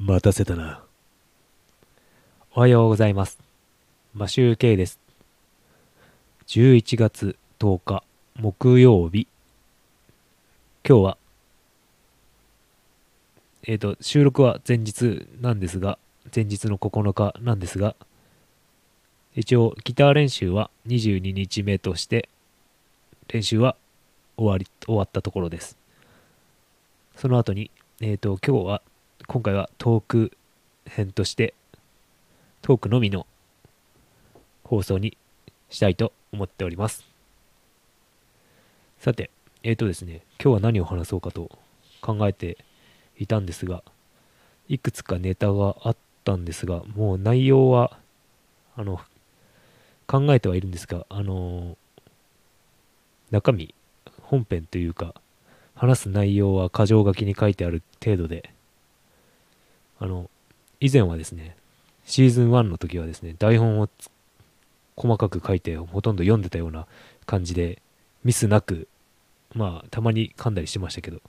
待たせたな。おはようございます。マシューケイです。11月10日木曜日。今日は、えっ、と、収録は前日なんですが、前日の9日なんですが、一応ギター練習は22日目として、練習は終わり、終わったところです。その後に、えっ、と、今日は、今回はトーク編として、トークのみの放送にしたいと思っております。さて、えっ、とですね、今日は何を話そうかと考えていたんですが、いくつかネタがあったんですが、もう内容は、あの、考えてはいるんですが、あの中身、本編というか、話す内容は箇条書きに書いてある程度で、あの、以前はですね、シーズン1の時はですね、台本を細かく書いて、ほとんど読んでたような感じで、ミスなく、まあ、たまに噛んだりしてましたけど、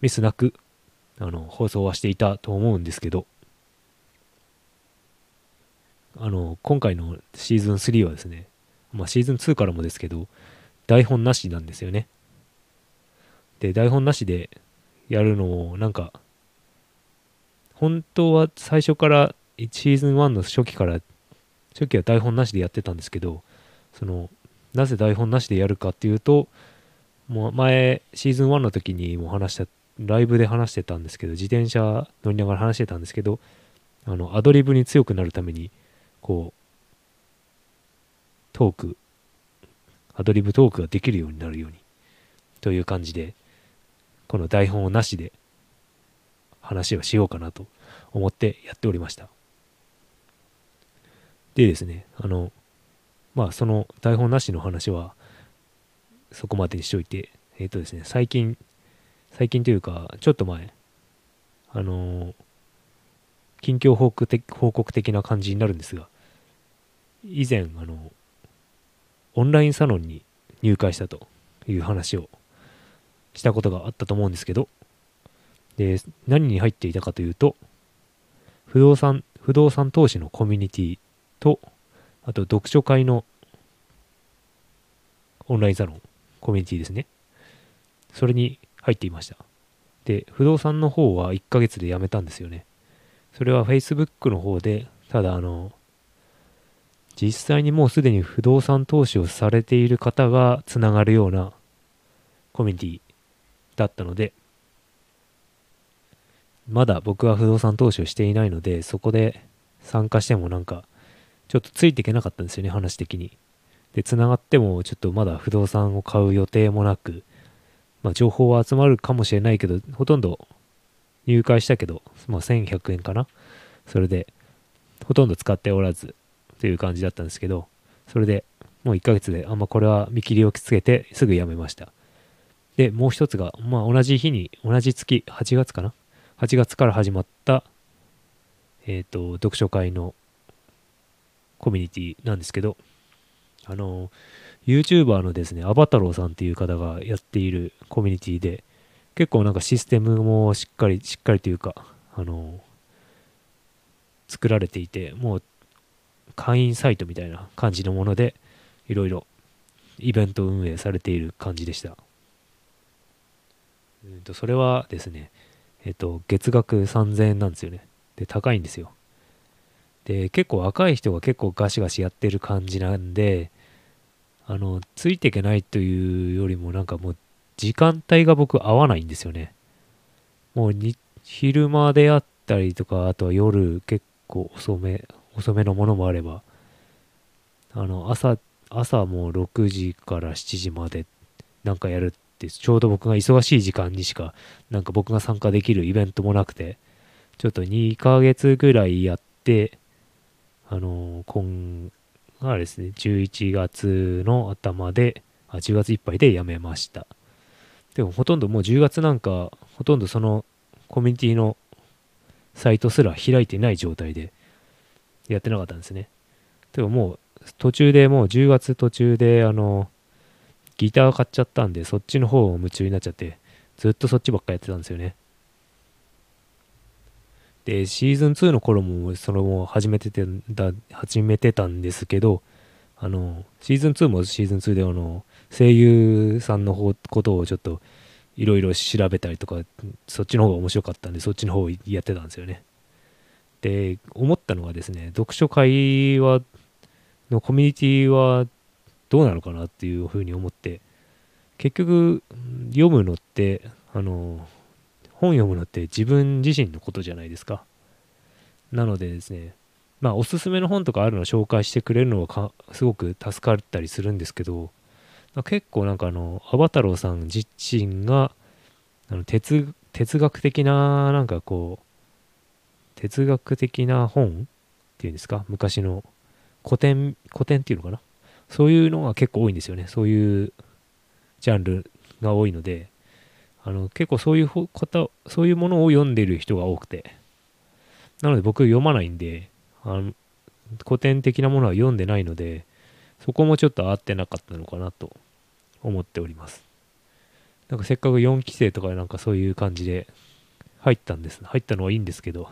ミスなく、あの、放送はしていたと思うんですけど、あの、今回のシーズン3はですね、まあ、シーズン2からもですけど、台本なしなんですよね。で、台本なしでやるのを、なんか、本当は最初から、シーズン1の初期から、初期は台本なしでやってたんですけど、その、なぜ台本なしでやるかっていうと、もう前、シーズン1の時にも話した、ライブで話してたんですけど、自転車乗りながら話してたんですけど、あの、アドリブに強くなるために、こう、トーク、アドリブトークができるようになるように、という感じで、この台本をなしで話をしようかなと思ってやっておりました。でですね、あの、まあその台本なしの話はそこまでにしといて、えっ、とですね、最近、最近というか、ちょっと前、あの近況報告的報告的な感じになるんですが、以前、あの、オンラインサロンに入会したという話をしたことがあったと思うんですけど、で、何に入っていたかというと、不動産、不動産投資のコミュニティと、あと読書会のオンラインサロン、コミュニティですね。それに入っていました。で、不動産の方は1ヶ月で辞めたんですよね。それは Facebook の方で、ただあの、実際にもうすでに不動産投資をされている方がつながるようなコミュニティだったので、まだ僕は不動産投資をしていないので、そこで参加してもなんか、ちょっとついていけなかったんですよね、話的に。で、つながってもちょっとまだ不動産を買う予定もなく、まあ情報は集まるかもしれないけど、ほとんど入会したけど、まあ1100円かな。それで、ほとんど使っておらず、という感じだったんですけど、それでもう1ヶ月で、あんまこれは見切りをつけてすぐ辞めました。で、もう一つが、まあ同じ日に、同じ月、8月かな ?8 月から始まった、えっ、と、読書会のコミュニティなんですけど、あの、YouTuber のですね、アバタローさんっていう方がやっているコミュニティで、結構なんかシステムもしっかり、しっかりというか、あの、作られていて、もう会員サイトみたいな感じのもので、いろいろイベント運営されている感じでした。うんとそれはですね、えっと、月額3000円なんですよね。で、高いんですよ。で、結構若い人が結構ガシガシやってる感じなんで、あの、ついていけないというよりもなんかもう時間帯が僕合わないんですよね。もうに昼間であったりとか、あとは夜結構遅め、遅めのものもあれば、あの、朝、朝もう6時から7時までなんかやるって、ちょうど僕が忙しい時間にしか、なんか僕が参加できるイベントもなくて、ちょっと2ヶ月ぐらいやって、あの、今、あれですね、11月の頭で、あ、10月いっぱいで辞めました。でもほとんどもう10月なんか、ほとんどそのコミュニティのサイトすら開いてない状態でやってなかったんですね。でももう途中でもう10月途中であのギター買っちゃったんでそっちの方を夢中になっちゃってずっとそっちばっかやってたんですよね。で、シーズン2の頃もそれも始めててだ、始めてたんですけど、あの、シーズン2もシーズン2であの、声優さんの方ことをちょっといろいろ調べたりとか、そっちの方が面白かったんで、そっちの方をやってたんですよね。で、思ったのはですね、読書会は、のコミュニティはどうなのかなっていうふうに思って、結局、読むのって、あの、本読むのって自分自身のことじゃないですか。なのでですね、まあ、おすすめの本とかあるのを紹介してくれるのはすごく助かったりするんですけど、結構なんかあの、アバ太郎さん自身が、あの哲哲学的な、なんかこう、哲学的な本っていうんですか、昔の古典、古典っていうのかな。そういうのが結構多いんですよね。そういうジャンルが多いので、あの結構そういう方、そういうものを読んでる人が多くて、なので僕読まないんで、あの古典的なものは読んでないので、そこもちょっと合ってなかったのかなと思っております。なんかせっかく4期生とかなんかそういう感じで入ったんです。入ったのはいいんですけど、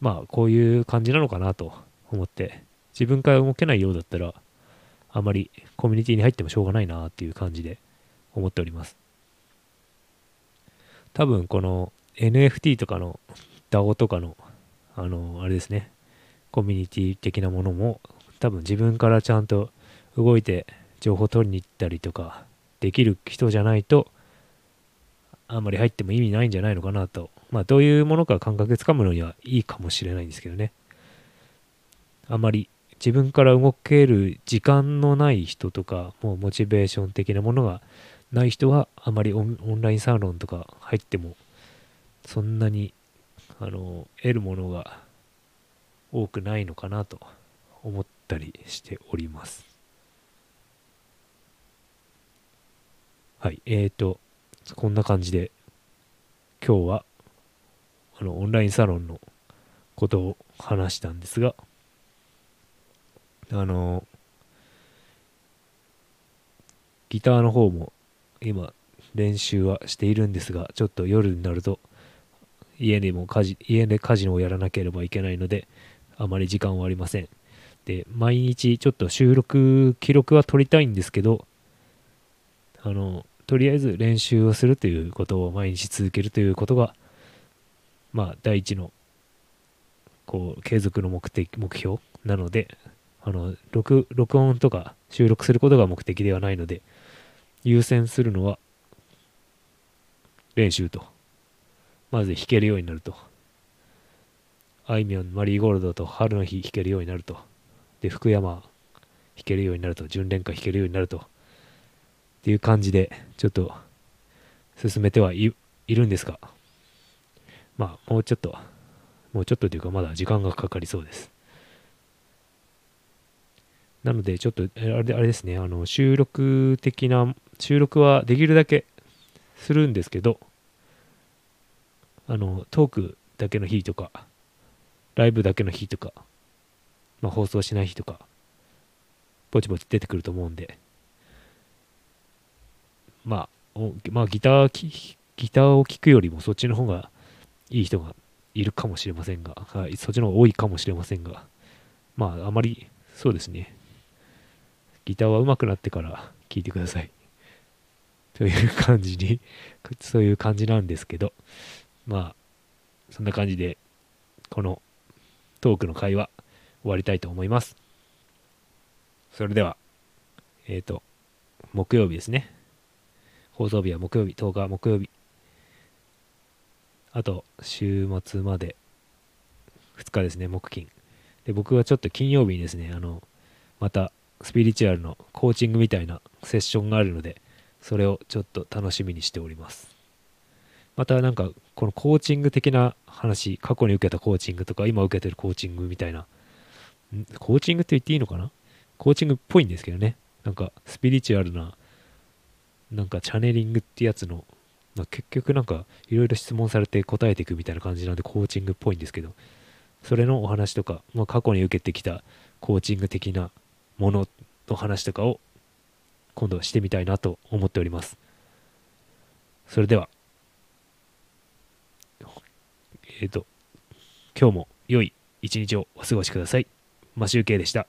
まあこういう感じなのかなと思って、自分から動けないようだったら、あまりコミュニティに入ってもしょうがないなっていう感じで思っております。多分この NFT とかの DAO とかの、あの、あれですね、コミュニティ的なものも多分自分からちゃんと動いて情報取りに行ったりとかできる人じゃないとあんまり入っても意味ないんじゃないのかなと。まあどういうものか感覚つかむのにはいいかもしれないんですけどね。あまり自分から動ける時間のない人とか、もうモチベーション的なものがない人はあまりオンラインサロンとか入ってもそんなにあの得るものが多くないのかなと思ったりしております。はい、えーと、こんな感じで今日はあのオンラインサロンのことを話したんですが、あの、ギターの方も今練習はしているんですが、ちょっと夜になると家でも家事、家で家事をやらなければいけないので、あまり時間はありません。で、毎日ちょっと収録、記録は取りたいんですけど、あの、とりあえず練習をするということを毎日続けるということが、まあ、第一の、こう、継続の目的、目標なので、あの、録、録音とか収録することが目的ではないので、優先するのは練習と。まず弾けるようになると。あいみょん、マリーゴールドと春の日弾けるようになると。で、福山弾けるようになると。純恋歌弾けるようになると。っていう感じで、ちょっと進めてはいるんですが、まあ、もうちょっと、もうちょっとというか、まだ時間がかかりそうです。なので、ちょっと、あれあれですね、あの、収録的な、収録はできるだけするんですけど、あの、トークだけの日とか、ライブだけの日とか、まあ、放送しない日とか、ぼちぼち出てくると思うんで、まあ、まあ、ギター、ギターを聴くよりもそっちの方がいい人がいるかもしれませんが、はい、そっちの方が多いかもしれませんが、まあ、あまり、そうですね、ギターは上手くなってから聴いてください。という感じに、そういう感じなんですけど、まあ、そんな感じで、このトークの会話終わりたいと思います。それでは、えっ、ー、と、木曜日ですね。放送日は木曜日、10日木曜日。あと、週末まで2日ですね、木金。で、僕はちょっと金曜日にですね、あの、またスピリチュアルのコーチングみたいなセッションがあるので、それをちょっと楽しみにしております。またなんか、このコーチング的な話、過去に受けたコーチングとか、今受けてるコーチングみたいな、コーチングって言っていいのかな？コーチングっぽいんですけどね。なんか、スピリチュアルな、なんかチャネリングってやつの、ま、結局なんか、いろいろ質問されて答えていくみたいな感じなんで、コーチングっぽいんですけど、それのお話とか、まあ、過去に受けてきたコーチング的なものの話とかを今度はしてみたいなと思っております。それでは、えっ、ー、と、今日も良い一日をお過ごしください。マシュウケイでした。